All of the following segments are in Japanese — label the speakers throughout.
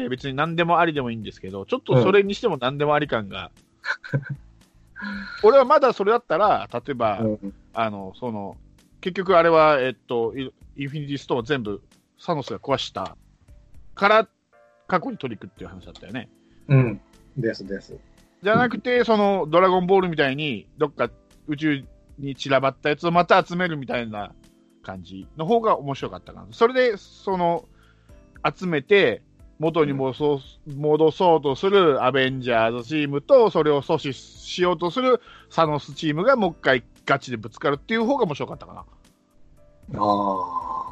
Speaker 1: って別に何でもありでもいいんですけど、ちょっとそれにしても何でもあり感が。俺はまだそれだったら、例えば、
Speaker 2: うん
Speaker 1: あの、その、結局あれは、えっと、イインフィニティストーンを全部サノスが壊したから過去に取り組くっていう話だったよね。
Speaker 2: うん。ですです。
Speaker 1: じゃなくて、そのドラゴンボールみたいに、どっか宇宙に散らばったやつをまた集めるみたいな感じの方が面白かったかな。それで、その、集めて、元に戻そう戻そうとするアベンジャーズチームと、それを阻止しようとするサノスチームがもう一回ガチでぶつかるっていう方が面白かったかな。
Speaker 2: ああ。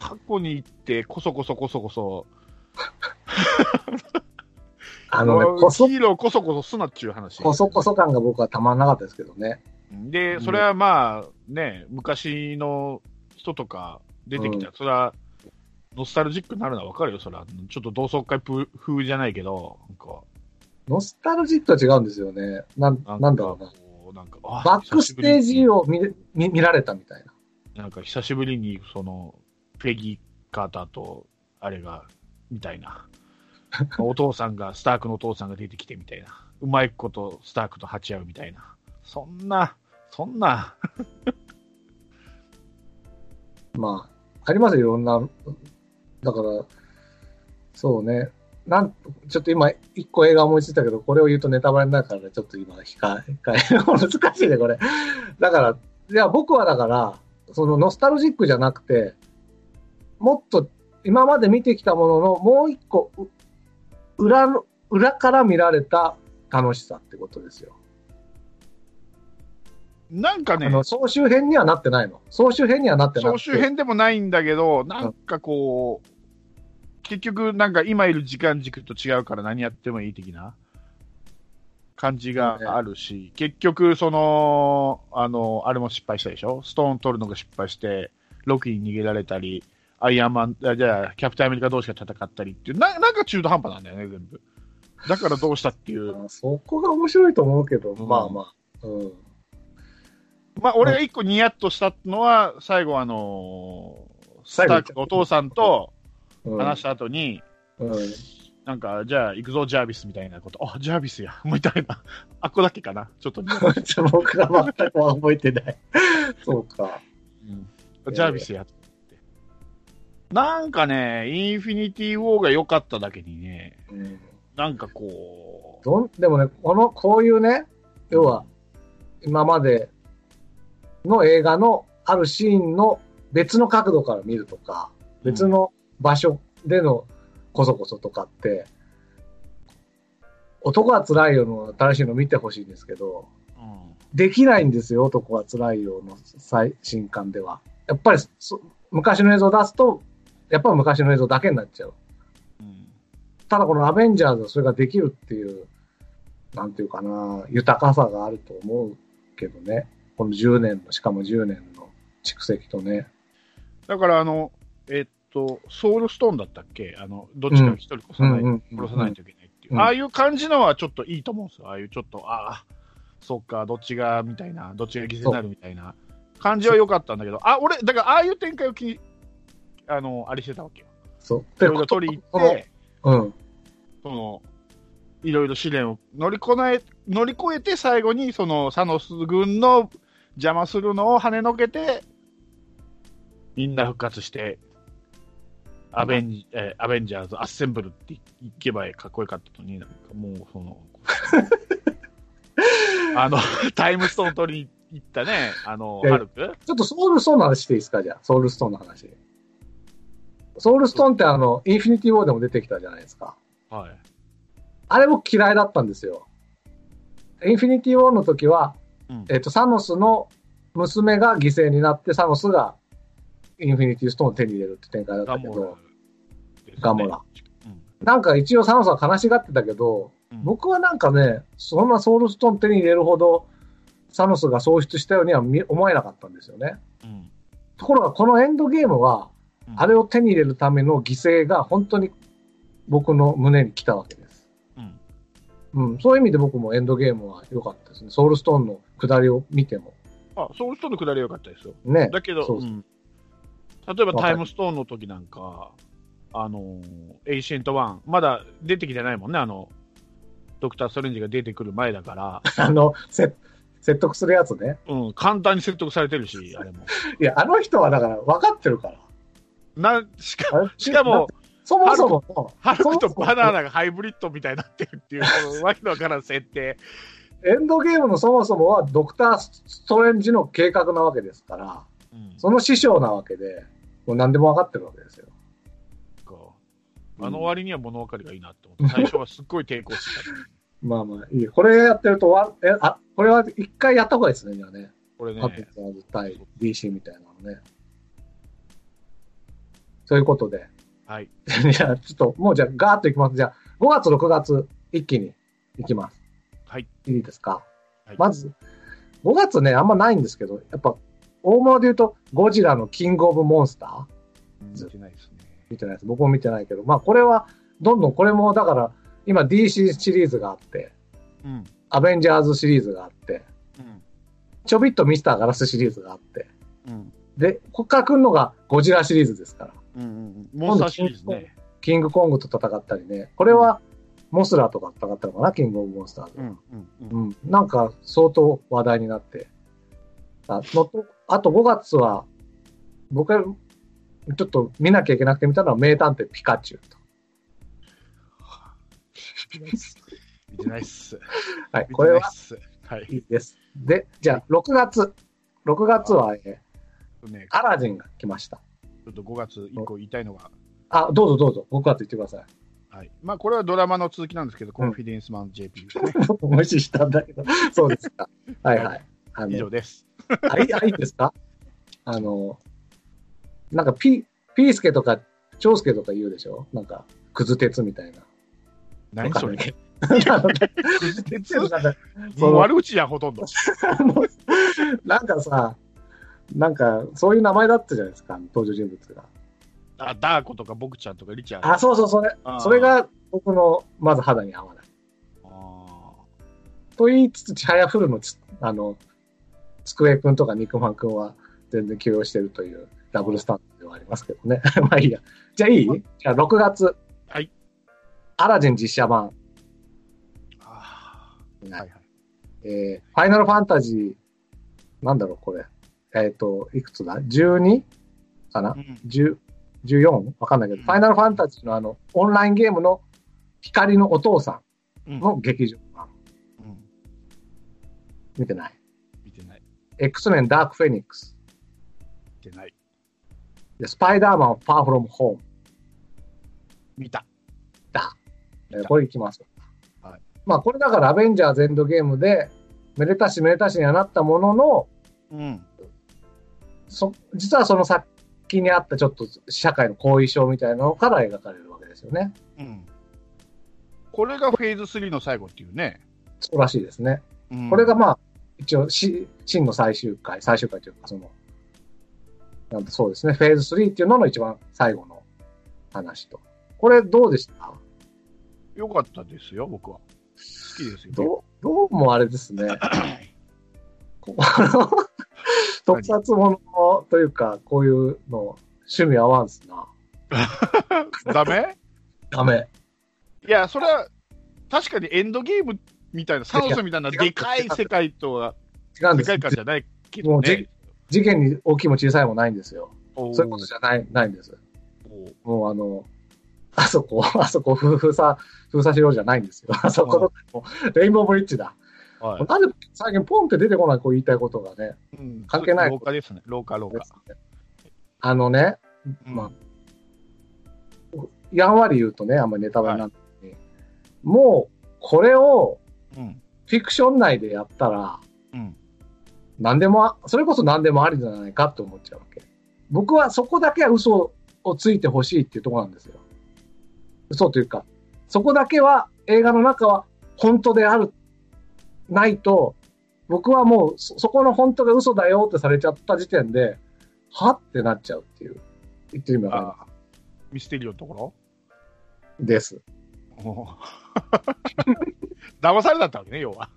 Speaker 1: 過去に行って、こそこそこそこそ、
Speaker 2: あのね、こそ、
Speaker 1: ヒーローこそこそすなっていう話。
Speaker 2: こそこそ感が僕はたまんなかったですけどね。
Speaker 1: で、それはまあね、昔の人とか出てきたら、それはノスタルジックになるのはわかるよ、それは。ちょっと同窓会風じゃないけど、なんか、
Speaker 2: ノスタルジックは違うんですよね。なん、
Speaker 1: なん
Speaker 2: だろうな。
Speaker 1: なんかあ
Speaker 2: バックステージ
Speaker 1: を。
Speaker 2: を見れ見見られたみたいな。
Speaker 1: なんか久しぶりに、その、ペギー・カーターと、あれが、みたいな。お父さんが、スタークのお父さんが出てきてみたいな。うまいことスタークと鉢合うみたいな。そんな、そんな、
Speaker 2: まあ、ありますよ、いろんな。だから、そうね。なん、ちょっと今、一個映画思いついたけど、これを言うとネタバレになるからね、ちょっと今、控え、控え、難しいね、これ。だから、いや、僕はだから、そのノスタルジックじゃなくて、もっと今まで見てきたもののもう一個、裏の、裏から見られた楽しさってことですよ。
Speaker 1: なんかね
Speaker 2: 総集編にはなってないの。総集編にはなってなくて。
Speaker 1: 総集編でもないんだけど、なんかこう、結局なんか今いる時間軸と違うから何やってもいい的な感じがあるし、結局その、あの、あれも失敗したでしょ？ストーン取るのが失敗して、ロキに逃げられたり、アイアンマン、あじゃあ、キャプテンアメリカ同士が戦ったりっていう、ななんか中途半端なんだよね、全部。だからどうしたっていう。
Speaker 2: あそこが面白いと思うけど、
Speaker 1: うん
Speaker 2: まあまあ。うん。
Speaker 1: まあ、俺が一個ニヤッとしたのは、最後あのスタークのお父さんと
Speaker 2: うん、
Speaker 1: 話した後に、
Speaker 2: うん。
Speaker 1: なんか、じゃあ行くぞ、ジャービスみたいなこと。あ、ジャービスや、みたいな。あっこだけかな。ちょっと
Speaker 2: 僕は全く覚えてない。そうか。
Speaker 1: うんジャービスやって。なんかね、インフィニティ・ウォーが良かっただけにね、
Speaker 2: うん、
Speaker 1: なんかこう、
Speaker 2: どんでもね、この、こういうね、要は、今までの映画のあるシーンの別の角度から見るとか、別の場所でのこそこそとかって、男は辛いよの新しいの見てほしいんですけど、
Speaker 1: うん
Speaker 2: できないんですよ、男は辛いよの最新刊では。やっぱりそ昔の映像を出すと、やっぱり昔の映像だけになっちゃう。
Speaker 1: うん
Speaker 2: ただこのアベンジャーズはそれができるっていう、なんていうかな、豊かさがあると思うけどね。この10年の、しかも10年の蓄積とね。
Speaker 1: だからあの、えっと、ソウルストーンだったっけ？あの、どっちか一人殺さない、殺さないといけないっていう。
Speaker 2: うん
Speaker 1: ああいう感じのはちょっといいと思うんですよ。ああいうちょっと、ああ、そっか、どっちが、みたいな、どっちが犠牲になるみたいな感じは良かったんだけど、あ、俺、だからああいう展開を気に、あの、あれしてたわけよ。
Speaker 2: そう。
Speaker 1: いろいろ取り
Speaker 2: この
Speaker 1: 入って、
Speaker 2: うん。
Speaker 1: その、いろいろ試練を乗りこなえ、乗り越えて最後にそのサノス軍の邪魔するのを跳ねのけて、みんな復活して、アベンジ、えーアベンジャーズ、アッセンブルっていけばかっこよかったのに、なんかもうその、あの、タイムストーン取りに行ったね、あの、ハルク？
Speaker 2: ちょっとソウルストーンの話していいですかじゃあ。ソウルストーンの話。ソウルストーンってあの、インフィニティウォーでも出てきたじゃないですか。
Speaker 1: はい。
Speaker 2: あれ僕嫌いだったんですよ。インフィニティウォーの時は、
Speaker 1: うん
Speaker 2: えっ、と、サノスの娘が犠牲になって、サノスがインフィニティストーンを手に入れるって展開だったけど、ガモラ
Speaker 1: うん。
Speaker 2: なんか一応サノスは悲しがってたけど、
Speaker 1: うん
Speaker 2: 僕はなんかね、そんなソウルストーン手に入れるほど、サノスが喪失したようには見思えなかったんですよね。
Speaker 1: うん
Speaker 2: ところがこのエンドゲームは、
Speaker 1: うん
Speaker 2: あれを手に入れるための犠牲が本当に僕の胸に来たわけです。
Speaker 1: うん
Speaker 2: うん、そういう意味で僕もエンドゲームは良かったですね。ソウルストーンのくだりを見ても。
Speaker 1: あ、そういう人のくだりは良かったですよ。
Speaker 2: ね。
Speaker 1: だけど、
Speaker 2: そうそう
Speaker 1: うん例えばタイムストーンの時なんか、あのーエンシェント・ワン、まだ出てきてないもんね、あの、ドクター・ストレンジが出てくる前だから、
Speaker 2: あの、せ説得するやつね。
Speaker 1: うん、簡単に説得されてるし、あれも。
Speaker 2: いや、あの人はだから分かってるから。
Speaker 1: なしかしかも、、
Speaker 2: そもそもの、
Speaker 1: ハルクとバナーがハイブリッドみたいになってるっていう、わけのわからん設定。
Speaker 2: エンドゲームのそもそもはドクター・ストレンジの計画なわけですから、
Speaker 1: うん
Speaker 2: その師匠なわけで、もう何でも分かってるわけですよ。
Speaker 1: あの割には物分かりがいいなって思って、最初はすっごい抵抗してた。
Speaker 2: まあまあ、いい。これやってるとわ、え、あ、これは一回やった方がいいですね、じゃあね。
Speaker 1: これね
Speaker 2: ア、ペツアーズ対 DC みたいなのね。そういうことで。
Speaker 1: はい。
Speaker 2: じゃあ、ちょっと、もうじゃあ、ガーッといきます。じゃあ、5月、6月、一気にいきます。
Speaker 1: はい。
Speaker 2: いいですか？
Speaker 1: はい
Speaker 2: まず、5月ね、あんまないんですけど、やっぱ、大物で言うと、ゴジラのキングオブモンスター？
Speaker 1: 見てないですね。
Speaker 2: 見てないです。僕も見てないけど、まあ、これは、どんどん、これも、だから、今 DC シリーズがあって、
Speaker 1: うん。
Speaker 2: アベンジャーズシリーズがあって、
Speaker 1: うん。
Speaker 2: ちょびっとミスターガラスシリーズがあって、
Speaker 1: うん。
Speaker 2: で、こっから来るのがゴジラシリーズですから。
Speaker 1: うんうん。モンスターシリーズね。
Speaker 2: キングコングと戦ったりね。これは、モスラーとか戦ったのかな？キングオブモンスターズ。
Speaker 1: うん。うん。うん。
Speaker 2: うん。なんか、相当話題になって。あのとあと5月は、僕がちょっと見なきゃいけなくて見たのは名探偵ピカチュウと。
Speaker 1: 見てないっす。
Speaker 2: はい、これは。
Speaker 1: はい。
Speaker 2: いいです。で、じゃあ6月。6月は、えー
Speaker 1: ね、
Speaker 2: アラジンが来ました。
Speaker 1: ちょっと5月1個言いたいのが、
Speaker 2: あ、どうぞどうぞ。5月言ってください。
Speaker 1: はい。まあ、これはドラマの続きなんですけど、コンフィデンスマン JP ですね。
Speaker 2: 無視したんだけど。そうですか。はいはい。あの
Speaker 1: 以上です。
Speaker 2: あいいあいいですか？あの、なんかピ、ピースケとか、長介とか言うでしょ？なんか、クズ鉄みたいな。
Speaker 1: 何それ。
Speaker 2: あの
Speaker 1: 鉄
Speaker 2: なんか
Speaker 1: もう悪口やん、ほとんど。
Speaker 2: なんかさ、なんか、そういう名前だったじゃないですか、登場人物が。
Speaker 1: あ、ダーコとかボクちゃんとかリチャード。
Speaker 2: あ、そうそう、それ
Speaker 1: あー。
Speaker 2: それが僕の、まず肌に合わない。
Speaker 1: あ
Speaker 2: と言いつつ、ちはやふるのつ、あの、つくえくんとか肉まんくんは全然起用してるというダブルスタンドではありますけどね。まあいいや。じゃあいい？じゃあ6月。
Speaker 1: はい。
Speaker 2: アラジン実写版。
Speaker 1: ーあー。
Speaker 2: はい
Speaker 1: はいはい。
Speaker 2: えーファイナルファンタジー、なんだろう、これ。えっ、と、いくつだ ?12? かな？
Speaker 1: うん
Speaker 2: ?10、14? わかんないけど、
Speaker 1: うん
Speaker 2: ファイナルファンタジーのあの、オンラインゲームの光のお父さ
Speaker 1: うん
Speaker 2: んの劇場版。
Speaker 1: うん。
Speaker 2: 見てない？
Speaker 1: 見てない。
Speaker 2: X メンダークフェニックス。
Speaker 1: 見てない。
Speaker 2: でスパイダーマンファーフロムホーム。
Speaker 1: 見た。
Speaker 2: だ。えー
Speaker 1: 見た
Speaker 2: これいきます。
Speaker 1: はい
Speaker 2: まあこれだからアベンジャーズエンドゲームで、めでたしめでたしにはなったものの、
Speaker 1: うん。
Speaker 2: そ実はその先にあったちょっと社会の後遺症みたいなのから描かれるわけですよね。
Speaker 1: うん。これがフェーズ3の最後っていうね。
Speaker 2: そうらしいですね。
Speaker 1: うん
Speaker 2: これがまあ、一応し、真の最終回、最終回というかその、なんてそうですね、フェーズ3っていうのの一番最後の話と。これどうでした？
Speaker 1: よかったですよ、僕は。好きですよ。
Speaker 2: どう、どうもあれですね。こ の特撮ものというか、こういうの、趣味合わんすな。
Speaker 1: ダメ？
Speaker 2: ダメ。
Speaker 1: いや、それは、確かにエンドゲームみたいな、サノスみたいなでかい世界とは、世
Speaker 2: 違うんです
Speaker 1: 界観じゃないけどね。
Speaker 2: 事件に大きいも小さいもないんですよ。そういうことじゃない、ないんです。もうあの、あそこ、あそこ、封鎖、封鎖しようじゃないんですよ。あそこの、レインボーブリッジだ。
Speaker 1: はい
Speaker 2: なんで最近ポンって出てこない、こう言いたいことがね。
Speaker 1: うん
Speaker 2: 関係ない
Speaker 1: 廊下ですね。廊下、廊下。
Speaker 2: あのね、
Speaker 1: うん
Speaker 2: まやんわり言うとね、あんまりネタバレになって、もう、これを
Speaker 1: うん。
Speaker 2: フィクション内でやったら、
Speaker 1: うん。
Speaker 2: 何でもあ、それこそ何でもありじゃないかって思っちゃうわけ。僕はそこだけは嘘をついてほしいっていうところなんですよ。嘘というか、そこだけは映画の中は本当である、ないと、僕はもうそそこの本当が嘘だよってされちゃった時点で、はってなっちゃうっていう、言ってみれば
Speaker 1: ミステリーのところ？
Speaker 2: るです。
Speaker 1: 騙されたってわけね、要は。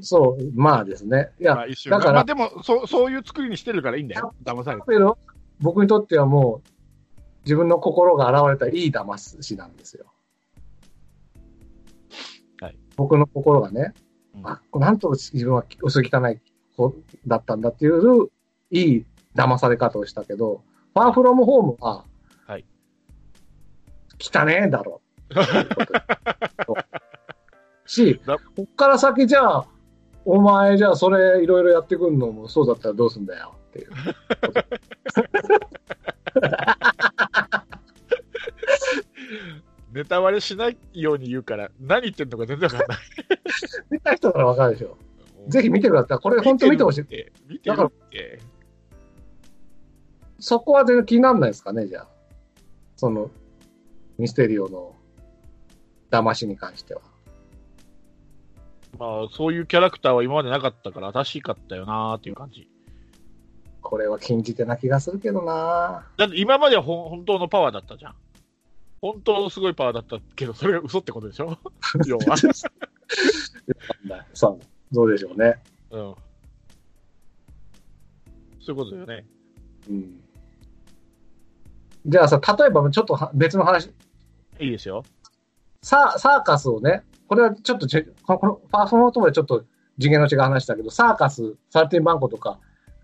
Speaker 2: そう、まあですね。いや、
Speaker 1: まあ、一瞬
Speaker 2: だから
Speaker 1: まあ、でもそ、そういう作りにしてるからいいんだよ。騙されて。
Speaker 2: けど僕にとってはもう、自分の心が現れたいい騙しなんですよ。
Speaker 1: はい。
Speaker 2: 僕の心がね、
Speaker 1: うん
Speaker 2: あ、なんと自分は薄汚い子だったんだっていう、いい騙され方をしたけど、ファーフロムホームは、
Speaker 1: はい。
Speaker 2: 汚ねえだろ。し、
Speaker 1: だ
Speaker 2: こっから先じゃあ、お前じゃあそれいろいろやってくんのもそうだったらどうすんだよっていう。
Speaker 1: ネタバレしないように言うから、何言ってんのか全然わかんない。
Speaker 2: 見た人ならわかるでしょ。ぜひ見てください。これ本当見てほしい。
Speaker 1: い。見てるって。
Speaker 2: そこは全然気にならないですかね、じゃあ。その、ミステリオの騙しに関しては。
Speaker 1: まあ、そういうキャラクターは今までなかったから、新しかったよなーっていう感じ。
Speaker 2: これは禁じ手な気がするけどな
Speaker 1: だって今までは本当のパワーだったじゃん。本当のすごいパワーだったけど、それが嘘ってことでしょ？要は。
Speaker 2: さあ、どうでしょうね。
Speaker 1: うん。そういうことだよね。
Speaker 2: うん。じゃあさ、例えばちょっとは別の話、
Speaker 1: いいですよ。
Speaker 2: サーサーカスをね、これはちょっとち、このこのファーストノートでちょっと次元の違う話だけど、サーカス、サーティンバンコとか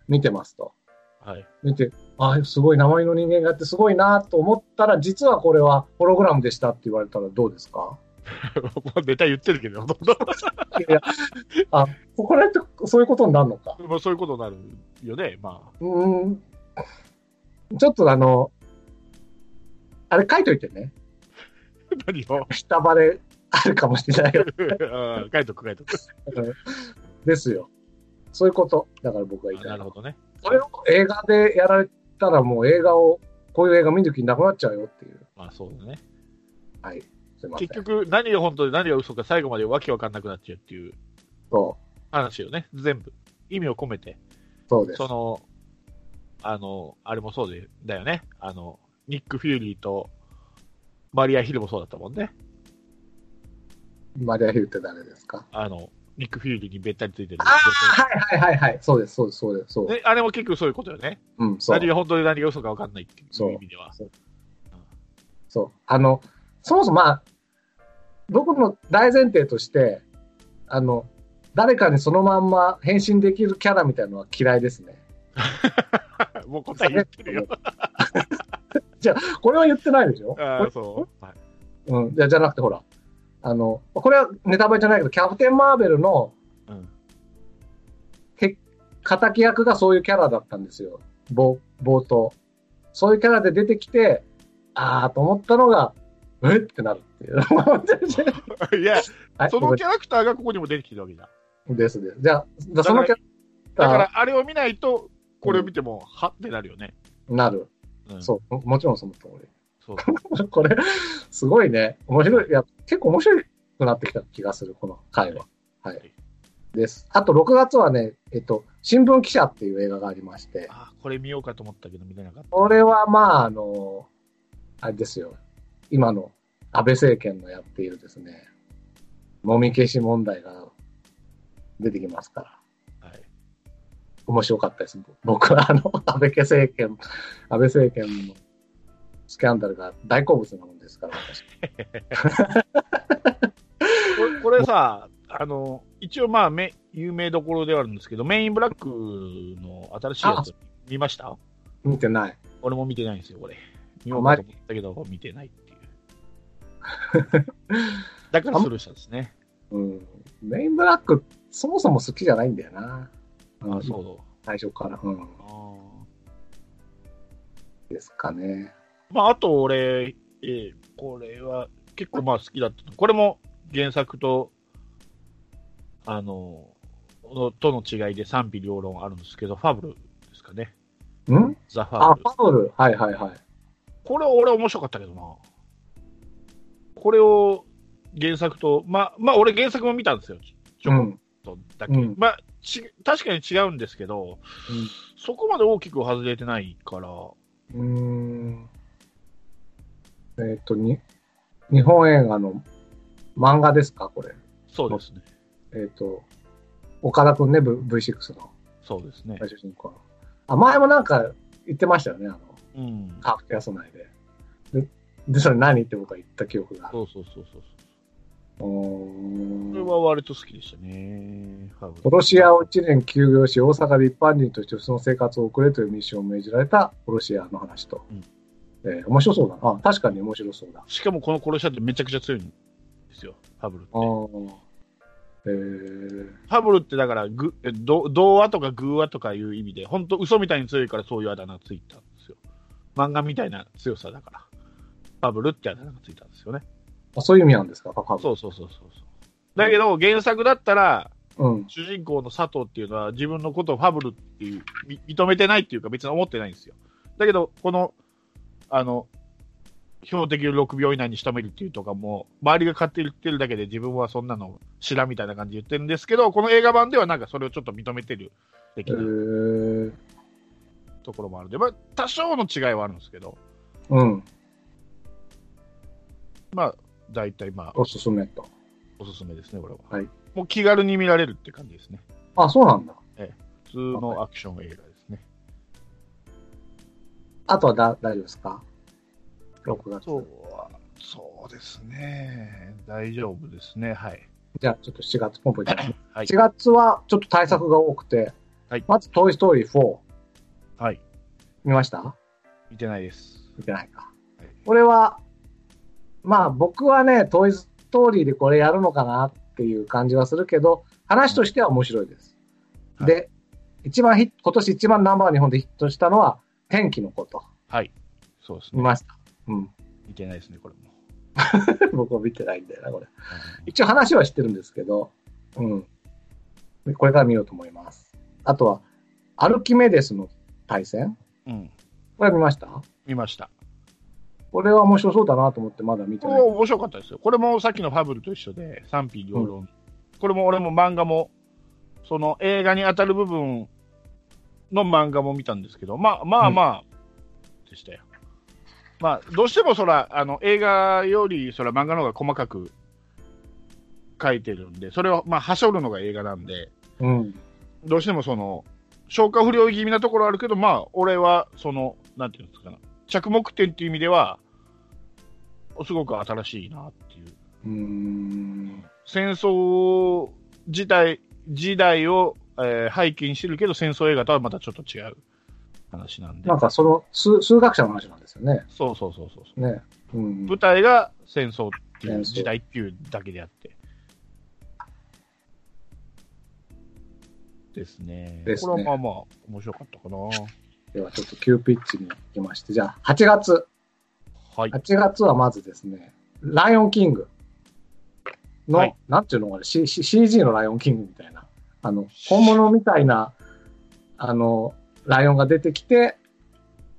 Speaker 2: 見てますと。
Speaker 1: はい。
Speaker 2: 見て、あすごい名前の人間があってすごいなと思ったら、実はこれはホログラムでしたって言われたらどうですか？
Speaker 1: もうネタ言ってるけど。
Speaker 2: いや、あ、これってそういうことになるのか？
Speaker 1: まあそういうことになるよね。まあ。
Speaker 2: うーん。ちょっとあの、あれ書いといてね。
Speaker 1: 何を？
Speaker 2: 下バレあるかもしれないよ。
Speaker 1: うん書いとく書いとく。
Speaker 2: ですよ。そういうこと。だから僕が言いたい。
Speaker 1: なるほどね。
Speaker 2: それを映画でやられたらもう映画を、こういう映画見る気なくなっちゃうよっていう。
Speaker 1: まあそうだね。
Speaker 2: はい。
Speaker 1: 結局、何が本当で何が嘘か最後までわけわかんなくなっちゃうっていう
Speaker 2: そ
Speaker 1: 話よね。全部。意味を込めて。
Speaker 2: う。そうです
Speaker 1: そ。の、あの、あれもそうで、だよね。あの、ニック・フューリーとマリア・ヒルもそうだったもんね。
Speaker 2: マリア・ヒルって誰ですか？
Speaker 1: あの、ニック・フューリーにべったりついてる
Speaker 2: あ。あ、はいはいはいはい。そうです、そうです、そうです。そう。
Speaker 1: ね、あれも結局そういうことよね。
Speaker 2: うん、そう
Speaker 1: 何。が本当で何が嘘かわかんないってい
Speaker 2: そう
Speaker 1: う意味では。
Speaker 2: そう。あの、そもそもまあ、僕の大前提として、あの、誰かにそのまんま変身できるキャラみたいなのは嫌いですね。
Speaker 1: もう答え言ってるよ。
Speaker 2: これは言ってないでしょ？
Speaker 1: ああ、そう。はい
Speaker 2: うん。じゃじゃなくてほら、あの、これはネタバレじゃないけど、キャプテン・マーベルの
Speaker 1: うん。
Speaker 2: 敵役がそういうキャラだったんですよ。冒冒頭。そういうキャラで出てきて、あーと思ったのが、えってなるっていう。
Speaker 1: いや、
Speaker 2: はい
Speaker 1: そのキャラクターがここにも出てきてるわけだ。
Speaker 2: ですです。じゃあ、そのキャラクター
Speaker 1: だから、あれを見ないと、これを見ても、はってなるよね。
Speaker 2: なる。
Speaker 1: うん、
Speaker 2: そう。ももちろんその通
Speaker 1: そう。
Speaker 2: り。これ、すごいね。面白い。いや、結構面白くなってきた気がする、この回は。はい。です。あと、6月はね、えっと、新聞記者っていう映画がありまして、
Speaker 1: あこれ見ようかと思ったけど見れなかった。
Speaker 2: これはまあ、あの、あれですよ。今の安倍政権のやっているですね、もみ消し問題が出てきますから。
Speaker 1: はい。
Speaker 2: 面白かったです。僕はあの、安倍政権、安倍政権のスキャンダルが大好物なもんですから、私。
Speaker 1: これこれさ、あの、一応まあ、め有名どころではあるんですけど、メインブラックの新しいやつ見ました？
Speaker 2: 見てない。
Speaker 1: 俺も見てないんですよ、これ。見ようかと思ったけど、見てないっていう。だからスルーしたんですね。
Speaker 2: うん。メインブラック、そもそも好きじゃないんだよな。
Speaker 1: あ、そう
Speaker 2: 最初から。うん。
Speaker 1: あ
Speaker 2: ですかね。
Speaker 1: ーまあ、あと俺、えーこれは結構まあ好きだった。これも原作と、あの、のとの違いで賛否両論あるんですけど、ファブルですかね。
Speaker 2: ん？
Speaker 1: ザ・フ
Speaker 2: あ、
Speaker 1: ァブル。
Speaker 2: ファブル。はいはいはい。
Speaker 1: これ俺面白かったけどな。これを原作と、まあ、まあ俺原作も見たんですよ。ちょこっ
Speaker 2: うん。
Speaker 1: とだけ。
Speaker 2: うん
Speaker 1: まあち、確かに違うんですけど、そこまで大きく外れてないから、
Speaker 2: うん。うーん。えっ、と、に、日本映画の漫画ですか？これ。
Speaker 1: そうですね。
Speaker 2: えっ、と、岡田くんね、v、V6 の
Speaker 1: そうですね。
Speaker 2: 主人公の。あ、前もなんか言ってましたよね、あの、
Speaker 1: うん。
Speaker 2: カーフキャス内で。で、それ何って僕は言った記憶が。
Speaker 1: そうそうそうそう。
Speaker 2: お
Speaker 1: これ
Speaker 2: ー
Speaker 1: は割と好きでしたね。
Speaker 2: 殺し屋を1年休業し、大阪で一般人としてその生活を送れというミッションを命じられた殺し屋の話と。
Speaker 1: うん
Speaker 2: えー面白そうだな。あ、確かに面白そうだ。
Speaker 1: しかもこの殺し屋ってめちゃくちゃ強いんですよ。ファブルって。
Speaker 2: えー、
Speaker 1: ファブルってだからぐ童話とか偶話とかいう意味で、本当嘘みたいに強いからそういうあだ名がついたんですよ。漫画みたいな強さだから。ファブルってあだ名がついたんですよね。
Speaker 2: あそういう意味なんですか、パパブ。
Speaker 1: そうそうそうそうそう。だけど原作だったら、
Speaker 2: うん。
Speaker 1: 主人公の佐藤っていうのは自分のことをファブルっていう、み認めてないっていうか別に思ってないんですよ。だけど、この、あの、標的を6秒以内に仕留めるっていうとかも、周りが勝手に言ってるだけで自分はそんなの知らんみたいな感じで言ってるんですけど、この映画版ではなんかそれをちょっと認めてる
Speaker 2: え
Speaker 1: 的な
Speaker 2: ー、
Speaker 1: ところもあるんで、まあ多少の違いはあるんですけど、
Speaker 2: うん。
Speaker 1: まあ大体まあ
Speaker 2: おすすめと。
Speaker 1: おすすめですね、これは。
Speaker 2: はい
Speaker 1: もう気軽に見られるって感じですね。
Speaker 2: あ、そうなんだ。
Speaker 1: 普通のアクション映画ですね。
Speaker 2: あとはだ大丈夫ですか ?6 月。
Speaker 1: そうは、そうですね。大丈夫ですね。はい。
Speaker 2: じゃあ、ちょっと7月ポンポンいきますね。
Speaker 1: はい
Speaker 2: 4月はちょっと対策が多くて、
Speaker 1: はい
Speaker 2: まず、トイ・ストーリー4。
Speaker 1: はい。
Speaker 2: 見ました？
Speaker 1: 見てないです。
Speaker 2: 見てないか。
Speaker 1: はい
Speaker 2: これは、まあ僕はね、トイ・ストーリーでこれやるのかなっていう感じはするけど、話としては面白いです。
Speaker 1: はい
Speaker 2: で、一番ヒット、今年一番ナンバー日本でヒットしたのは、天気のこと。
Speaker 1: はい。そうですね。
Speaker 2: 見ました。うん。
Speaker 1: 見てないですね、これも。
Speaker 2: 僕は見てないんだよな、これ。
Speaker 1: う
Speaker 2: 一応話は知ってるんですけど、うん。でこれから見ようと思います。あとは、アルキメデスの対戦？
Speaker 1: ん。うん。
Speaker 2: これ見ました？
Speaker 1: 見ました。
Speaker 2: これは面白そうだなと思ってまだ見てない。
Speaker 1: 面白かったですよ。これもさっきのファブルと一緒で、賛否両論。これも俺も漫画も、その映画に当たる部分の漫画も見たんですけど、まあまあまあ、でしたよ。まあ、どうしてもそら、あの、映画より、そら漫画の方が細かく書いてるんで、それを、まあ、はしょるのが映画なんで、
Speaker 2: うん。
Speaker 1: どうしてもその、消化不良気味なところあるけど、まあ、俺は、その、なんていうんですかな、着目点っていう意味では、すごく新しいなっていう。
Speaker 2: うーん。
Speaker 1: 戦争自体、時代を、えー背景にしてるけど、戦争映画とはまたちょっと違う話なんで
Speaker 2: なん。かその数数学者の話なんですよね。
Speaker 1: そうそうそうそうそう。
Speaker 2: ね。うん。
Speaker 1: 舞台が戦争っていう時代っていうだけであって。ですね。
Speaker 2: ですね
Speaker 1: これはまあまあ、面白かったかな。
Speaker 2: ではちょっと急ピッチに行きまして。じゃあ、8月。
Speaker 1: はい。
Speaker 2: 8月はまずですね、ライオンキングの、
Speaker 1: はい
Speaker 2: なんていうのかな、C、CG のライオンキングみたいな。あの、本物みたいな、あの、ライオンが出てきて、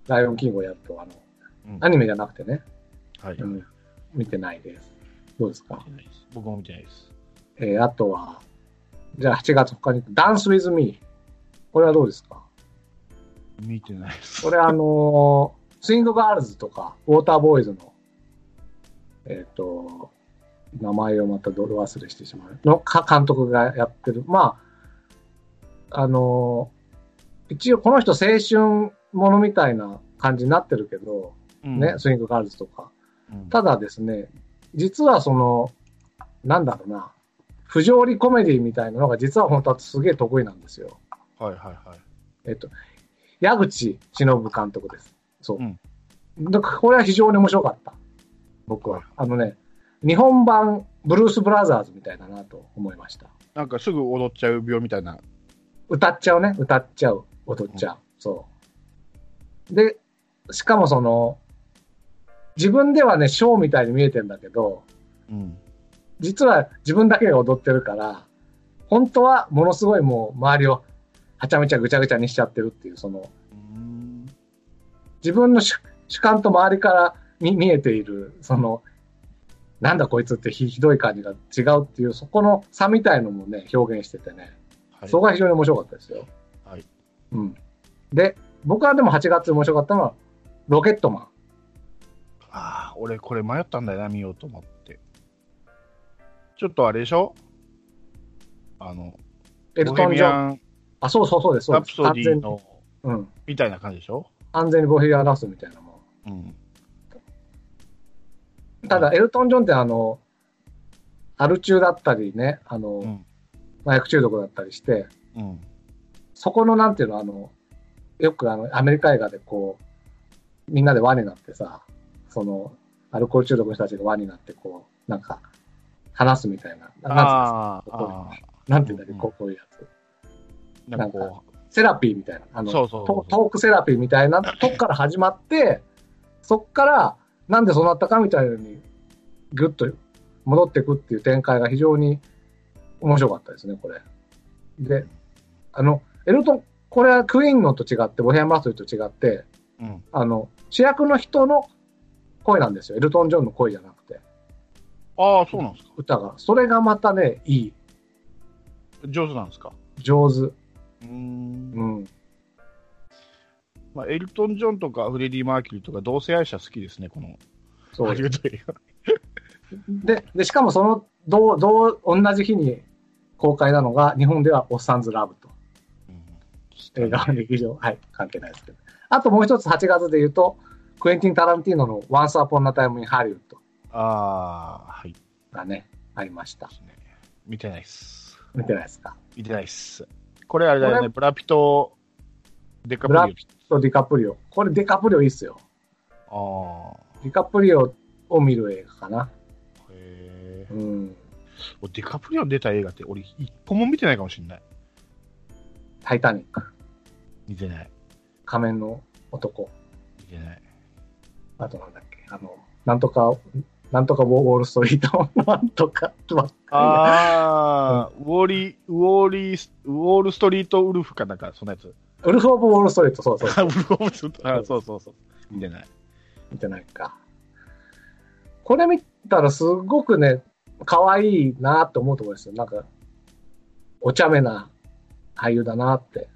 Speaker 2: ライオンキングをやると、あの、
Speaker 1: うん
Speaker 2: アニメじゃなくてね、
Speaker 1: はい。
Speaker 2: うん、見てないです。どうですか？
Speaker 1: 僕も見てないです。
Speaker 2: えーあとは、じゃあ8月他に、ダンス with me。これはどうですか？
Speaker 1: 見てないです。
Speaker 2: これあのースイングガールズとか、ウォーターボーイズの、えっ、と、名前をまた泥忘れしてしまう。のか監督がやってる。まあ、あのー一応この人青春ものみたいな感じになってるけど、
Speaker 1: うん
Speaker 2: ね、スイングガールズとか。
Speaker 1: うん
Speaker 2: ただですね、実はその、なんだろうな、不条理コメディみたいなのが実は本当はすげえ得意なんですよ。
Speaker 1: はいはいはい。
Speaker 2: えっと、矢口忍監督です。そう。
Speaker 1: うん
Speaker 2: だからこれは非常に面白かった。僕は。あのね、日本版ブルース・ブラザーズみたいだなと思いました。
Speaker 1: なんかすぐ踊っちゃう病みたいな。
Speaker 2: 歌っちゃうね。歌っちゃう。踊っちゃう。そう。で、しかもその、自分ではね、ショーみたいに見えてんだけど、
Speaker 1: うん。
Speaker 2: 実は自分だけが踊ってるから、本当はものすごいもう周りをはちゃめちゃぐちゃぐちゃにしちゃってるっていう、その、
Speaker 1: うん
Speaker 2: 自分の主主観と周りから見見えている、その、なんだこいつってひひどい感じが違うっていう、そこの差みたいのもね、表現しててね、
Speaker 1: はい
Speaker 2: そこが非常に面白かったですよ。
Speaker 1: はい。
Speaker 2: うん。で、僕はでも8月面白かったのは、ロケットマン。
Speaker 1: ああ、俺これ迷ったんだよな、見ようと思って。ちょっとあれでしょ？あの、
Speaker 2: エル
Speaker 1: ボ
Speaker 2: トン・ジョン。あ、そうそうそうです。
Speaker 1: ラプソディの、
Speaker 2: うん。
Speaker 1: みたいな感じでしょ？
Speaker 2: 完全にボヘミアン・ラプソディみたいなもん。
Speaker 1: うん。
Speaker 2: ただ、エルトン・ジョンってあの、アル中だったりね、あの、
Speaker 1: うん。
Speaker 2: 麻薬中毒だったりして、
Speaker 1: うん。
Speaker 2: そこのなんていうの、あの、よくあの、アメリカ映画でこう、みんなで輪になってさ、その、アルコール中毒の人たちが輪になってこう、なんか、話すみたいな。なんていうんだっけ、
Speaker 1: うん
Speaker 2: こういうやつ。
Speaker 1: ー。なんかこ
Speaker 2: セラピーみたいな。あの、トトークセラピーみたいなとこから始まって、そっから、なんでそうなったかみたいなのに、ぐっと戻っていくっていう展開が非常に面白かったですね、これ。で、あの、エルトン、これはクイーンのと違って、ボヘミアン・マストリーと違って、
Speaker 1: う、うん。
Speaker 2: あの、主役の人の声なんですよ。エルトン・ジョンの声じゃなくて、
Speaker 1: ああ、そうなんですか。
Speaker 2: 歌が。それがまたね、いい、
Speaker 1: 上手なんですか。
Speaker 2: 上手。
Speaker 1: うーん。
Speaker 2: うん。
Speaker 1: まあ、エルトン・ジョンとかフレディ・マーキュリーとか同性愛者好きですね、この
Speaker 2: そう。で、で、しかもその、どう、どう、同じ日に公開なのが、日本ではおっさんずラブと。
Speaker 1: うん
Speaker 2: 映画の劇場、はい、関係ないですけど。あともう一つ8月で言うと、クエンティン・タランティーノの Once Upon a Time in Hollywood
Speaker 1: ああ、はい。
Speaker 2: がね、ありました
Speaker 1: 見てないっす。
Speaker 2: 見てないですか？
Speaker 1: 見てないっす。これあれだよ
Speaker 2: こ
Speaker 1: ね、ブラピとデカプリオ。
Speaker 2: とディカプリオ。これデカプリオいいっすよ。
Speaker 1: ああ。
Speaker 2: ディカプリオを見る映画かな。
Speaker 1: へえ。
Speaker 2: うん。
Speaker 1: 俺デカプリオ出た映画って俺一本も見てないかもしれない。
Speaker 2: タイタニック。
Speaker 1: 見てない。
Speaker 2: 仮面の男。
Speaker 1: 見てない。
Speaker 2: あとなんだっけ。あの、なんとか、なんとかウォールストリート。なんとかばっか
Speaker 1: ああ、ウォーリー、ウォーリー、ウォールストリートウルフかなんか、そんなやつ。
Speaker 2: り。ウルフ・オブ・ウォールストリート。そうそう。
Speaker 1: あ、ウルフオブストあ、そうそうそう。見てない。
Speaker 2: 見てないか。これ見たらすごくね、可愛いなって思うと思うんですよ。なんか、お茶目な俳優だなって。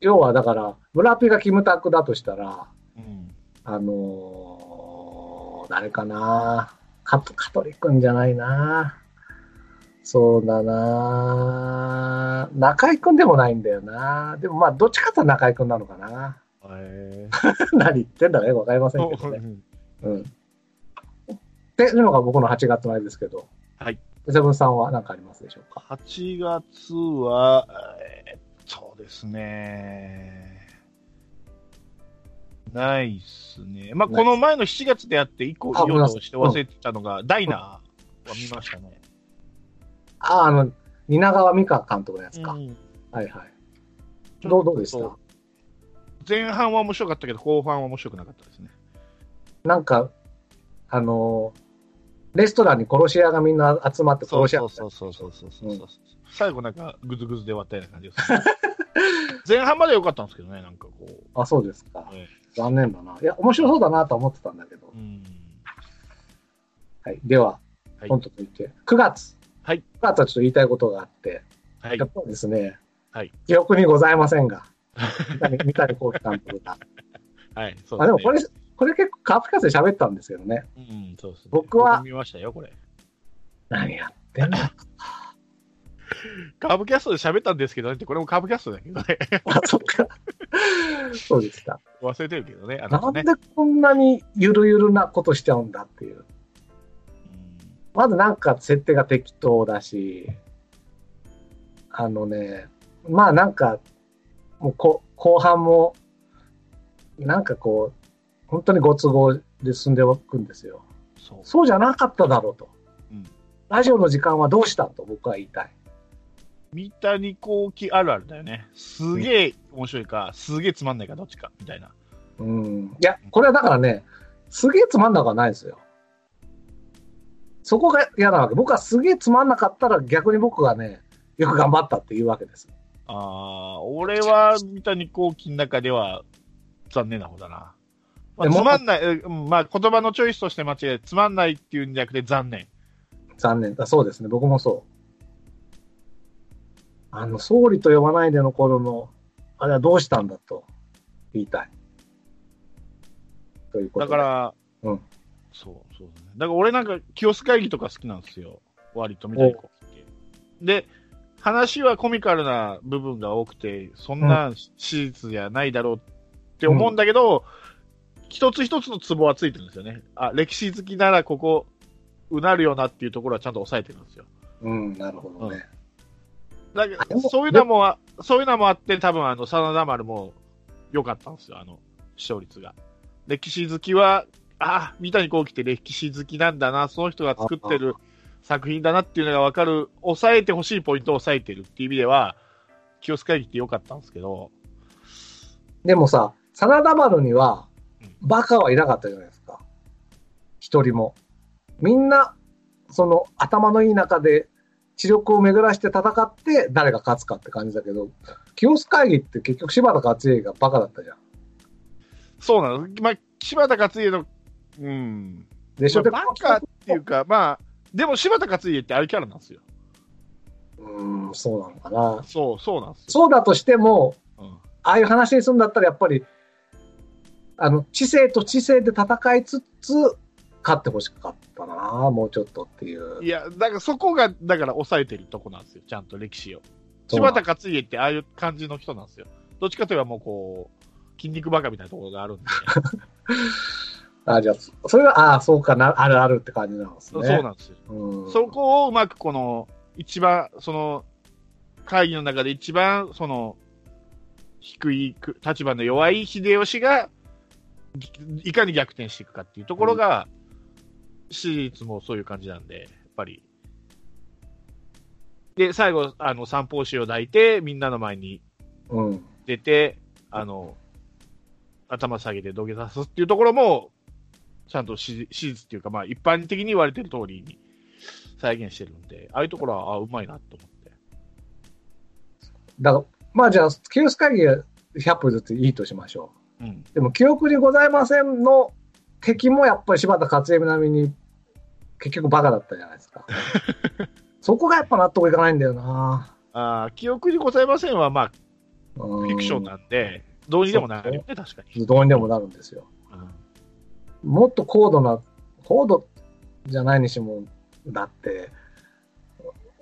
Speaker 2: 要はだから、ブラピがキムタクだとしたら、
Speaker 1: うん。
Speaker 2: あのー、誰かな？カトカトリ君じゃないなそうだな中井君でもないんだよなでもまあ、どっちかと中井君なのかな。何言ってんだかよくわかりませんけどね。うん。っていうのが僕の8月のあれですけど。
Speaker 1: はい。
Speaker 2: セブンさんは何かありますでしょうか
Speaker 1: ？8月は、えーそうですね。ないっすね。まあ、この前の7月でやって、以降
Speaker 2: あ
Speaker 1: 言おうとして忘れてたのが、ダイナーは見ましたね。
Speaker 2: あ、あの、蜷川美香監督のやつか。
Speaker 1: うん
Speaker 2: はいはい。どう、どうでした？
Speaker 1: 前半は面白かったけど、後半は面白くなかったですね。
Speaker 2: なんか、あのーレストランに殺し屋がみんな集まって
Speaker 1: そう
Speaker 2: 殺し屋
Speaker 1: そうそうそうそうそうそう、
Speaker 2: うん
Speaker 1: 最後なんかグズグズで終わったような感じです、ね、前半まで良かったんですけどね、なんかこう。
Speaker 2: あ、そうですか。
Speaker 1: え
Speaker 2: 残念だな。いや、面白そうだなとは思ってたんだけど。はい。では、
Speaker 1: はい
Speaker 2: 本当と言って、9月。
Speaker 1: はい。
Speaker 2: 9月はちょっと言いたいことがあって、
Speaker 1: はい
Speaker 2: やっ。ぱりですね、
Speaker 1: はい。
Speaker 2: 記憶にございませんが、三谷幸喜監督が。
Speaker 1: はい。そう
Speaker 2: あ、でもこ
Speaker 1: れ、
Speaker 2: れ、これ結構カープキャスで喋ったんですけどね。
Speaker 1: うん、そうですね。
Speaker 2: 僕は
Speaker 1: 僕見ましたよ、これ。
Speaker 2: 何やってんだ。
Speaker 1: カーブキャストで喋ったんですけどねこれもカーブキャストだけどね。
Speaker 2: あ、そっか。そうでした。
Speaker 1: 忘れてるけどね。あ
Speaker 2: なん
Speaker 1: のね。
Speaker 2: でこんなにゆるゆるなことしちゃうんだっていう。
Speaker 1: うん
Speaker 2: まずなんか設定が適当だし、あのね、まあなんか、もうこ後半も、なんかこう、本当にご都合で進んでおくんですよ。
Speaker 1: そう。
Speaker 2: そうじゃなかっただろうと。
Speaker 1: うん
Speaker 2: ラジオの時間はどうしたと僕は言いたい。
Speaker 1: 三谷幸喜あるあるだよね。すげえ面白いか、すげえつまんないか、どっちか、みたいな。
Speaker 2: うん。いや、これはだからね、すげえつまんなくはないですよ。そこが嫌なわけ。僕はすげえつまんなかったら逆に僕がね、よく頑張ったっていうわけです。
Speaker 1: ああ、俺は三谷幸喜の中では残念な方だな。まあ、つまんない、うんまあ言葉のチョイスとして間違い、つまんないっていうんじゃなくて残念。
Speaker 2: 残念だ。そうですね。僕もそう。あの、総理と呼ばないでの頃の、あれはどうしたんだと言いたい。ということで
Speaker 1: だから、
Speaker 2: うん
Speaker 1: そう、そうだね。だから俺なんか、清須会議とか好きなんですよ。割と三谷幸喜って。で、話はコミカルな部分が多くて、そんな史実じゃないだろうって思うんだけど、一つ一つのツボはついてるんですよね。あ、歴史好きならここ、うなるよなっていうところはちゃんと抑えてるんですよ。
Speaker 2: うん、なるほどね。
Speaker 1: だけど、そういうのもあ、そういうのもあって、多分あの、真田丸も良かったんですよ、あの、視聴率が。歴史好きは、あ、三谷幸喜って歴史好きなんだな、その人が作ってる作品だなっていうのが分かる、抑えてほしいポイントを抑えてるっていう意味では、清須会議って良かったんですけど、
Speaker 2: でもさ、真田丸には
Speaker 1: うん、
Speaker 2: バカはいなかったじゃないですか。一人も。みんな、その頭のいい中で、知力を巡らして戦って誰が勝つかって感じだけど、清須会議って結局柴田勝家がバカだったじゃん。
Speaker 1: そうなの。まあ、柴田勝家の、うん。
Speaker 2: でしょ、
Speaker 1: まあバカっていうか、まあ、でも柴田勝家ってああいうキャラなんですよ。
Speaker 2: うん、そうなのかな。
Speaker 1: そう、そうなんですよ。
Speaker 2: そうだとしても、
Speaker 1: うん
Speaker 2: ああいう話にするんだったらやっぱり、あの、知性と知性で戦いつつ、勝ってほしかったなもうちょっとっていう。
Speaker 1: いや、だからそこが、だから抑えてるとこなんですよ、ちゃんと歴史を。柴田勝家ってああいう感じの人なんですよ。どっちかといえばもうこう、筋肉バカみたいなところがあるんで、
Speaker 2: あ、じゃあ、それは、ああ、そうかな、あるあるって感じなんですね。
Speaker 1: そうなんですよ。
Speaker 2: うん。
Speaker 1: そこをうまくこの、一番、その、会議の中で一番、その、低いく立場の弱い秀吉が、ぎいかに逆転していくかっていうところが、史実もそういう感じなんで、やっぱり。で、最後、あの、三方紙を抱いて、みんなの前に
Speaker 2: うん。
Speaker 1: 出て、あの、頭下げて土下座すっていうところも、ちゃんと史史実っていうか、まあ、一般的に言われてる通りに再現してるんで、ああいうところは、あうまいなと思って。
Speaker 2: だから、まあじゃあ、清須会議が100歩ずついいとしましょ
Speaker 1: う
Speaker 2: でも、記憶にございませんの敵もやっぱり柴田勝家並みに、結局バカだったじゃないですか。そこがやっぱ納得いかないんだよな
Speaker 1: あー記憶にございませんは、まあ、
Speaker 2: フ
Speaker 1: フィクションなんで、どうにでもなるよね、確かに。
Speaker 2: どうにでもなるんですよ。
Speaker 1: うん
Speaker 2: もっと高度な、高度じゃないにしても、だって、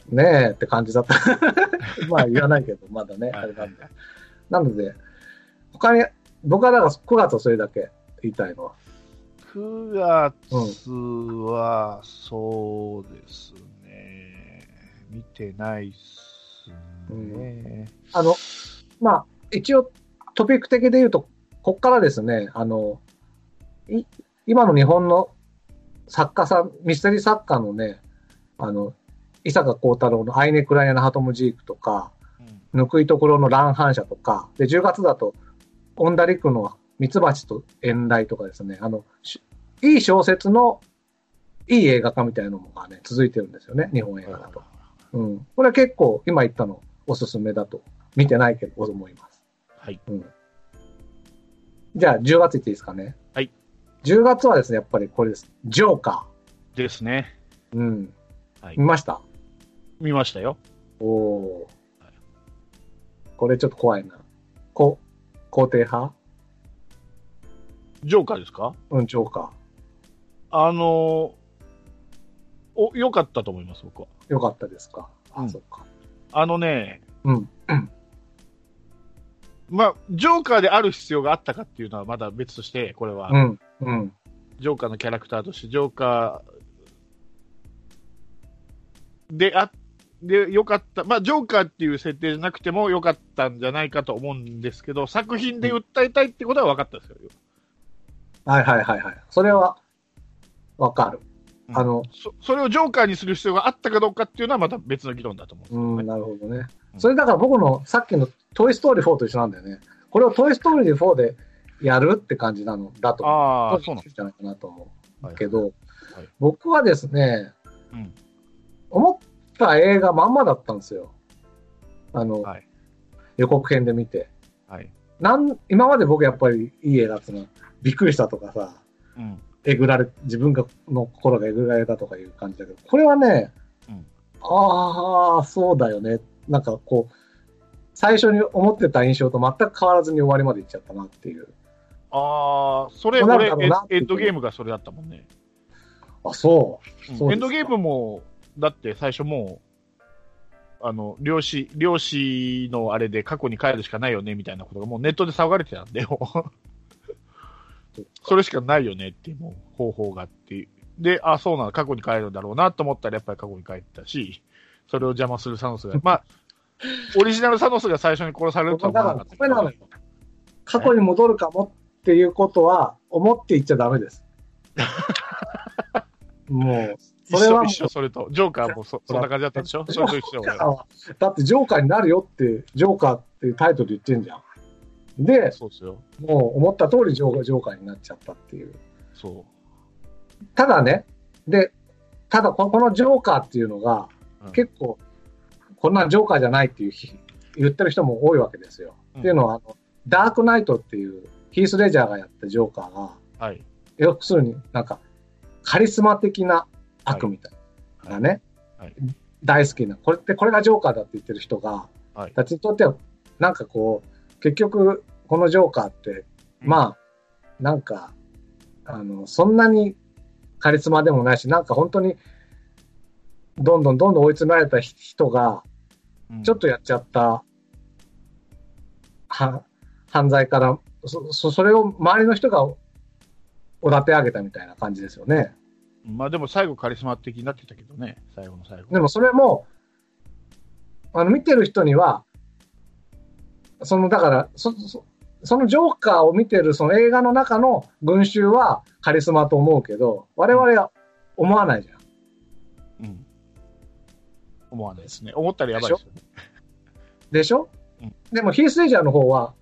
Speaker 2: ねえって感じだった。まあ言わないけど、まだね、あれなんで。なので、他に、僕はだから9月はそれだけ言いたいのは。
Speaker 1: 9月は、そうですね、見てないっすね。
Speaker 2: あの、まあ、一応トピック的で言うと、こっからですね、あの、い今の日本の作家さん、ミステリー作家のね、あの、伊坂幸太郎のアイネ・クライアナ・ハトムジークとか、
Speaker 1: うん
Speaker 2: ぬくいところの乱反射とか、で、10月だと、オンダリクのミツバチと遠雷とかですね、あの、しいい小説のいい映画化みたいなのがね、続いてるんですよね、日本映画だと。うん。これは結構、今言ったのおすすめだと、見てないけど思います。
Speaker 1: はい。
Speaker 2: うん。じゃあ、10月いっていいですかね？
Speaker 1: はい。
Speaker 2: 10月はですね、やっぱりこれです。ジョーカ
Speaker 1: ですね。
Speaker 2: ー。うん。
Speaker 1: はい
Speaker 2: 見ました？
Speaker 1: 見ましたよ。
Speaker 2: おおー。これちょっと怖いな。こ、肯定派？
Speaker 1: ジョーカーですか？
Speaker 2: うん、ジョーカ
Speaker 1: あのーお、良かったと思います、僕は。
Speaker 2: ー。よかったですか？あ、
Speaker 1: うん
Speaker 2: そっか。
Speaker 1: あのね、
Speaker 2: うん。
Speaker 1: まあ、ジョーカーである必要があったかっていうのはまだ別として、これは、
Speaker 2: うん。うん。
Speaker 1: ジョーカーのキャラクターとして、ジョーカーであ、で、良かった。まあ、ジョーカーっていう設定じゃなくても良かったんじゃないかと思うんですけど、作品で訴えたいってことは分かったんですよ。
Speaker 2: はいはいはいはい。それは、わかる。あの、
Speaker 1: そそれをジョーカーにする必要があったかどうかっていうのはまた別の議論だと思うんですよね
Speaker 2: うん、なるほどね。
Speaker 1: うん
Speaker 2: それだから僕のさっきのトイストーリー4と一緒なんだよね。これをトイストーリー4でやるって感じなのだと思う。
Speaker 1: ああ、そうなん
Speaker 2: じゃないかなと思
Speaker 1: はいう
Speaker 2: けど、
Speaker 1: はい
Speaker 2: 僕はですね、
Speaker 1: うん
Speaker 2: 思った映画まんまだったんですよ。あの、
Speaker 1: はい
Speaker 2: 予告編で見て。
Speaker 1: はい。
Speaker 2: なん今まで僕やっぱりいい映画っていうのはびっくりしたとかさ、
Speaker 1: うん。
Speaker 2: えぐられ、自分がの心がえぐられたとかいう感じだけど、これはね、
Speaker 1: うん
Speaker 2: ああ、そうだよね。なんかこう、最初に思ってた印象と全く変わらずに終わりまでいっちゃったなっていう。
Speaker 1: ああ、それ、俺、エエンドゲームがそれだったもんね。
Speaker 2: あ、そう。
Speaker 1: うんエンドゲームも、だって最初もう、あの、漁師、漁師のあれで過去に帰るしかないよね、みたいなことがもうネットで騒がれてたんで、それしかないよねっていうもう方法があって。で、あ、そうなの、過去に帰るんだろうなと思ったらやっぱり過去に帰ったし、それを邪魔するサノスが、まあ、オリジナルサノスが最初に殺されるとは思わなかった。
Speaker 2: 過去に戻るかもっていうことは思って言っちゃダメです。もう、
Speaker 1: 一
Speaker 2: それは
Speaker 1: 一緒、それと。ジョーカーもそそんな感じだったでしょ？それと一緒。
Speaker 2: だってジョーカーになるよって、ジョーカーっていうタイトル言ってんじゃん。で、
Speaker 1: そうですよ。
Speaker 2: もう思った通りジョージョーカーになっちゃったっていう。
Speaker 1: そ
Speaker 2: ただね、で、ただここのジョーカーっていうのが、
Speaker 1: うん
Speaker 2: 結構、こんなんジョーカーじゃないっていうひ言ってる人も多いわけですよ。
Speaker 1: うん
Speaker 2: っていうのはあの、ダークナイトっていうヒース・レジャーがやったジョーカーが、
Speaker 1: う。はい。
Speaker 2: 要するになんか、カリスマ的な悪みたいなね、
Speaker 1: はい。
Speaker 2: 大好きな、これって、これがジョーカーだって言ってる人が、
Speaker 1: はい。
Speaker 2: たちにとっては、なんかこう、結局、このジョーカーって、まあ、なんか、あの、そんなにカリスマでもないし、なんか本当に、どんどんどんどん追い詰められた人が、
Speaker 1: うん。
Speaker 2: ちょっとやっちゃった、は、犯罪から、そ、そそれを周りの人がおだて上げたみたいな感じですよね。
Speaker 1: まあでも最後カリスマ的になってたけどね、最後の最後。
Speaker 2: でもそれも、あの、見てる人には、その、だから、そ、そそのジョーカーを見てるその映画の中の群衆はカリスマと思うけど、我々は思わないじゃん。
Speaker 1: うん。思わないですね。思ったらやばいですよね。
Speaker 2: でしょ、
Speaker 1: うん
Speaker 2: でもヒース・レジャーの方は、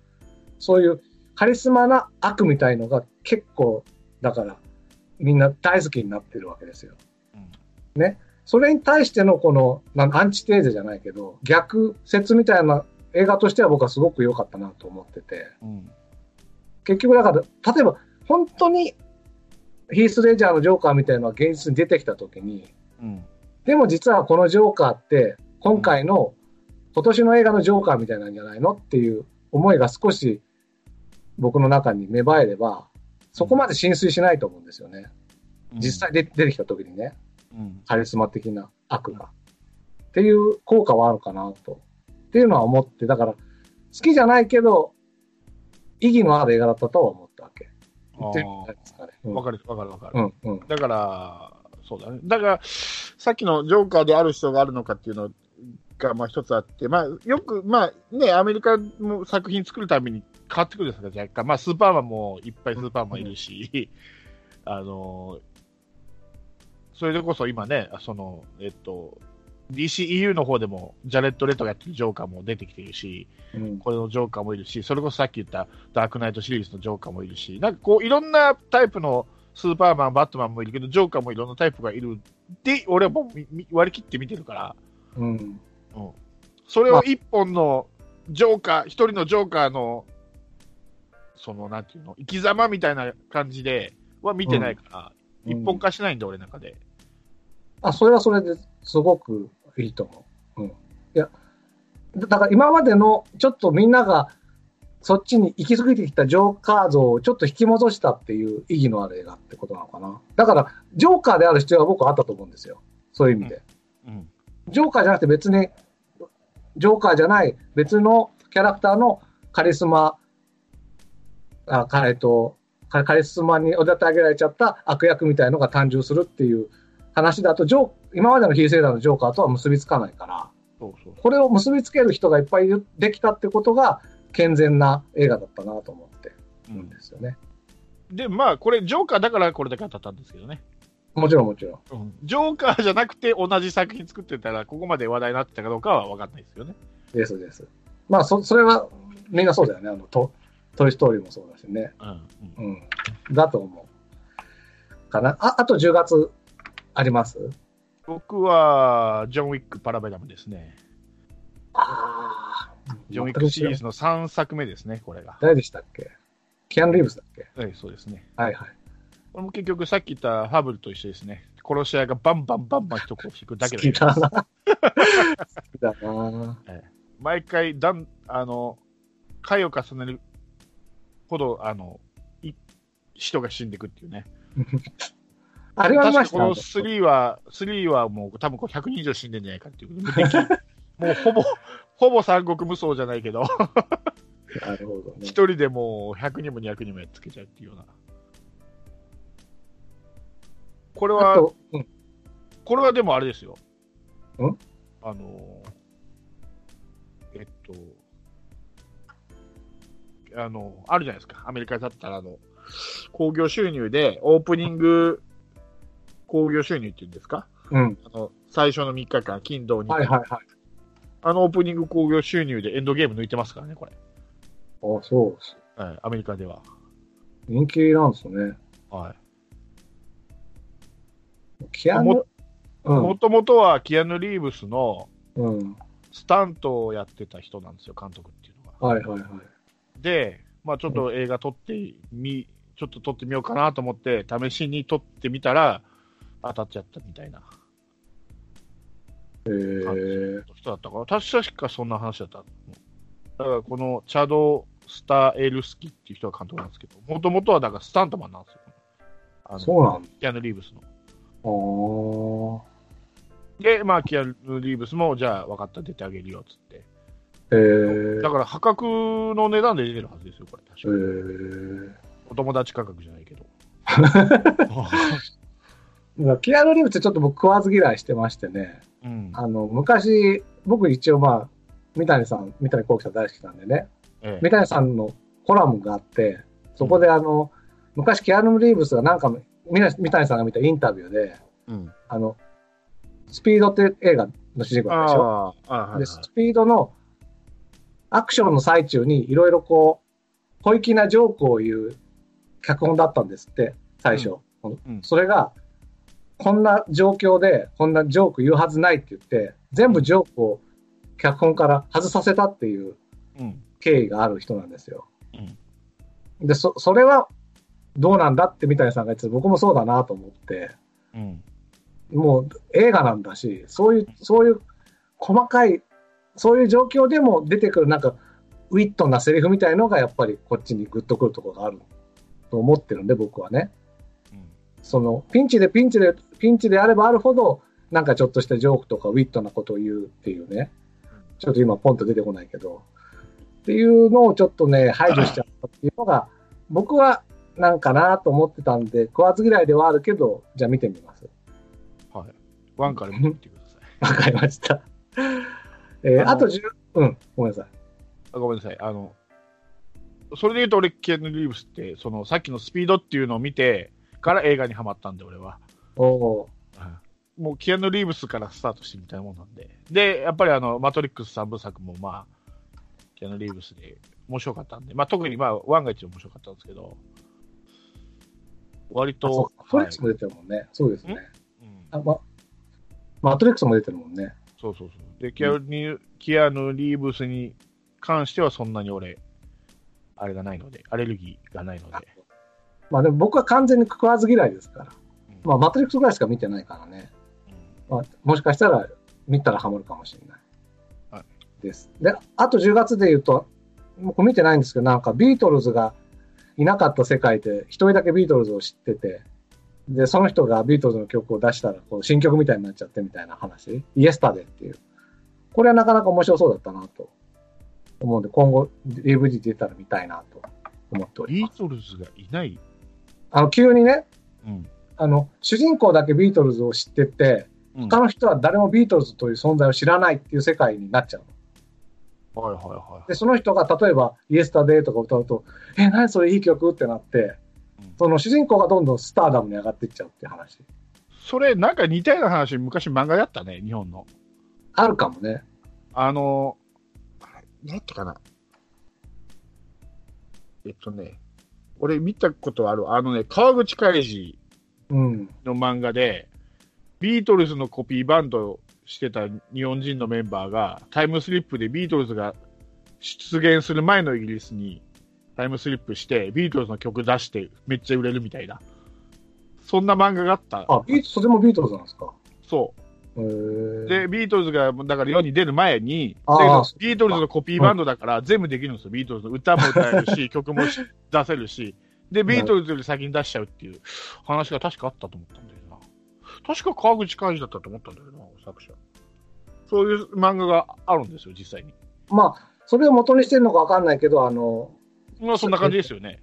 Speaker 2: そういうカリスマな悪みたいのが結構、だから、みんな大好きになってるわけですよ。
Speaker 1: うん
Speaker 2: それに対してのこの、なんアンチテーゼじゃないけど、逆説みたいな映画としては僕はすごく良かったなと思ってて、
Speaker 1: うん。
Speaker 2: 結局だから、例えば本当にヒース・レジャーのジョーカーみたいなのが現実に出てきたときに、
Speaker 1: うん。
Speaker 2: でも実はこのジョーカーって、今回の、今年の映画のジョーカーみたいなんじゃないのっていう思いが少し僕の中に芽生えれば、そこまで浸水しないと思うんですよね。実際で出てきた時にね、
Speaker 1: うん。
Speaker 2: カリスマ的な悪が。っていう効果はあるかなと。っていうのは思って、だから、好きじゃないけど、意義のある映画だったとは思ったわけ。
Speaker 1: わかる、わかる、わかる。
Speaker 2: うん、うん。
Speaker 1: だから、そうだね。だから、さっきのジョーカーである人があるのかっていうのが、まあ一つあって、まあよく、まあね、アメリカの作品作るたびに変わってくるんですが、若干。まあスーパーマンもいっぱいスーパーマンいるし、あの、それでこそ今ね、その、えっと、DCEU の方でも、ジャレット・レッドがやってるジョーカーも出てきているし、
Speaker 2: うん
Speaker 1: これのジョーカーもいるし、それこそさっき言ったダークナイトシリーズのジョーカーもいるし、なんかこう、いろんなタイプのスーパーマン、バットマンもいるけど、ジョーカーもいろんなタイプがいるで、俺はもう割り切って見てるから、
Speaker 2: うん。
Speaker 1: それを一本のジョーカー、一人のジョーカーの、その、なんていうの、生き様みたいな感じでは見てないから、
Speaker 2: うん
Speaker 1: 一本化しないんだ、俺の中で。
Speaker 2: あ、それはそれですごくいいと思う。うん。いや、だだから今までのちょっとみんながそっちに行き過ぎてきたジョーカー像をちょっと引き戻したっていう意義のある映画ってことなのかな。だから、ジョーカーである必要は僕はあったと思うんですよ。そういう意味で。
Speaker 1: うん。
Speaker 2: ジョーカーじゃなくて別に、ジョーカーじゃない別のキャラクターのカリスマ、あ、かえっと、カカリスマにおだて上げられちゃった悪役みたいのが誕生するっていう話だと、ジョー、今までのヒーセイダーのジョーカーとは結びつかないから、
Speaker 1: そうそう。
Speaker 2: これを結びつける人がいっぱいできたってことが健全な映画だったなと思ってるんですよね。
Speaker 1: で、まあ、これ、ジョーカーだからこれだけ当たったんですけどね。
Speaker 2: もちろんもちろん。
Speaker 1: うんジョーカーじゃなくて同じ作品作ってたら、ここまで話題になってたかどうかは分かんないですよね。
Speaker 2: ですです。まあ、そ、それはみんなそうだよね。あの、ト、トイストーリーもそうだしね。
Speaker 1: うん。うん
Speaker 2: うん。だと思う。かな。あ、あと10月あります？
Speaker 1: 僕は、ジョン・ウィック・パラベラムですね。
Speaker 2: ああ。
Speaker 1: ジョン・ウィックシリーズの3作目ですね、これが。
Speaker 2: 誰でしたっけ？キアン・リーブスだっけ？
Speaker 1: はい、そうですね。
Speaker 2: はいはい。
Speaker 1: これも結局さっき言ったハブルと一緒ですね。殺し屋がバンバンバンバン人を引くだけ
Speaker 2: 好
Speaker 1: で
Speaker 2: きだな。好きだな。
Speaker 1: 毎回だん、あの、回を重ねるほど、あの、い人が死んでいくっていうね。
Speaker 2: あれは
Speaker 1: 確かこの3は、3はもう多分こう100人以上死んでんじゃないかっていう。もうほぼ、ほぼ三国無双じゃないけど、
Speaker 2: なるほどね
Speaker 1: 一。人でもう100人も200人もやっつけちゃうっていうようなこれは、
Speaker 2: うん。
Speaker 1: これはでもあれですよ。
Speaker 2: ん？
Speaker 1: あの、えっと、あの、あるじゃないですか。アメリカだったら、あの、興行収入で、オープニング興行収入っていうんですか？
Speaker 2: うん。
Speaker 1: あの、最初の3日間、金土に、
Speaker 2: はいはいはい。
Speaker 1: あのオープニング興行収入でエンドゲーム抜いてますからね、これ。
Speaker 2: あ、そうです。
Speaker 1: はい、アメリカでは。
Speaker 2: 人気なんですね。
Speaker 1: はい。
Speaker 2: キアヌ
Speaker 1: も。ともとはキアヌ・リーブスの
Speaker 2: うん。
Speaker 1: スタントをやってた人なんですよ、監督っていうのが。
Speaker 2: はいはいはい。
Speaker 1: で、まあちょっと映画撮ってみ、ちょっと撮ってみようかなと思って、試しに撮ってみたら、当たっちゃったみたいな
Speaker 2: えー、
Speaker 1: の人だったから、確かそんな話だった。だからこのチャド・スター・エルスキっていう人が監督なんですけど、もともとはだからスタントマンなんですよ。あの
Speaker 2: そうなんだ。
Speaker 1: キアヌ・リーブスの。
Speaker 2: あ
Speaker 1: で、まあ、キアヌ・リーブスも、じゃあ、分かった、出てあげるよ、つって。
Speaker 2: ー。えー、
Speaker 1: だから、破格の値段で出てるはずですよ、これ、
Speaker 2: え
Speaker 1: 確か
Speaker 2: ー。
Speaker 1: お友達価格じゃないけど。
Speaker 2: まあキアヌ・リーブスちょっと僕食わず嫌いしてましてね。
Speaker 1: うん。
Speaker 2: あの、昔、僕一応まあ、三谷さん、三谷幸喜さん大好きなんでね。
Speaker 1: ええ
Speaker 2: 三谷さんのコラムがあって、そこであの、昔キアヌ・リーブスがなんか三谷さんが見たインタビューで、
Speaker 1: うん。
Speaker 2: あの、スピードって映画の主人公でしょで、スピードのアクションの最中にいろいろこう、小粋なジョークを言う脚本だったんですって、最初。
Speaker 1: うん
Speaker 2: それが、こんな状況で、こんなジョーク言うはずないって言って、全部ジョークを脚本から外させたっていう
Speaker 1: うん。
Speaker 2: 経緯がある人なんですよ。
Speaker 1: うん。
Speaker 2: で、そ、それはどうなんだって三谷さんが言ってて、僕もそうだなと思って、
Speaker 1: うん。
Speaker 2: もう映画なんだし、そういう、そういう細かい、そういう状況でも出てくるなんか、ウィットなセリフみたいのがやっぱりこっちにグッとくるところがあると思ってるんで、僕はね。その、ピンチでピンチで、ピンチであればあるほど、なんかちょっとしたジョークとかウィットなことを言うっていうね。ちょっと今ポンと出てこないけど。っていうのをちょっとね、排除しちゃったっていうのが、僕はなんかなと思ってたんで、食わず嫌いではあるけど、じゃあ見てみます。
Speaker 1: はい。ワンから見てください。
Speaker 2: わかりました。えー、
Speaker 1: あ
Speaker 2: と10、うん、ごめんなさい。
Speaker 1: あごめんなさい。あの、それで言うと俺、キアヌ・リーブスって、その、さっきのスピードっていうのを見てから映画にハマったんで、俺は。
Speaker 2: おお
Speaker 1: もう、キアヌ・リーブスからスタートしてみたいなもんなんで。で、やっぱりあの、マトリックス3部作も、まあ、キアヌ・リーブスで面白かったんで、まあ、特に、まあ、ワンが一番面白かったんですけど、割と
Speaker 2: う、フォレックスも出てるもんね。そうですね。
Speaker 1: うん
Speaker 2: あ、ま、マトリックスも出てるもんね。
Speaker 1: そうそうそう。で、キアヌ、キアヌ・リーブスに関してはそんなに俺、あれがないので、アレルギーがないので。
Speaker 2: まあでも僕は完全に食わず嫌いですから。
Speaker 1: うん
Speaker 2: まあマトリックスぐらいしか見てないからね。まあ、もしかしたら見たらハマるかもしれない。
Speaker 1: はい
Speaker 2: です。で、あと10月で言うと、僕見てないんですけど、なんかビートルズがいなかった世界で一人だけビートルズを知ってて、で、その人がビートルズの曲を出したら、こう新曲みたいになっちゃってみたいな話。イエスタデっていう。これはなかなか面白そうだったなと思うんで、今後 DVD 出たら見たいなと思っており
Speaker 1: ビー
Speaker 2: ます。
Speaker 1: トルズがいない？
Speaker 2: あの、急にね、
Speaker 1: うん。
Speaker 2: あの、主人公だけビートルズを知ってて、
Speaker 1: うん
Speaker 2: 他の人は誰もビートルズという存在を知らないっていう世界になっちゃうの。
Speaker 1: はいはいはい。
Speaker 2: で、その人が例えば、イエスタデーとか歌うと、え、何それいい曲ってなって、
Speaker 1: うん
Speaker 2: その主人公がどんどんスターダムに上がっていっちゃうって話。
Speaker 1: それ、なんか似たような話、昔漫画やったね、日本の。
Speaker 2: あるかもね。
Speaker 1: あの、なんやったかな。えっとね、俺見たことある。あのね、川口海二
Speaker 2: うん。
Speaker 1: の漫画で、ビートルズのコピーバンドをしてた日本人のメンバーが、タイムスリップでビートルズが出現する前のイギリスにタイムスリップして、ビートルズの曲出してめっちゃ売れるみたいな。そんな漫画があった。
Speaker 2: あ、ビート、それもビートルズなんですか？
Speaker 1: そう。で、ビートルズが、だから世に出る前に、ビートルズのコピーバンドだから全部できるんですよ。ビートルズの歌も歌えるし、曲もし出せるし。で、ビートルズより先に出しちゃうっていう話が確かあったと思ったんだよな。確か川口海二だったと思ったんだよな、作者。そういう漫画があるんですよ、実際に。
Speaker 2: まあ、それを元にしてるのかわかんないけど、あの、
Speaker 1: まあ、そんな感じですよね。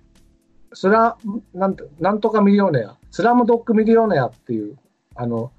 Speaker 2: スラ、なんとなんとかミリオネア、スラムドッグミリオネアっていう、あの、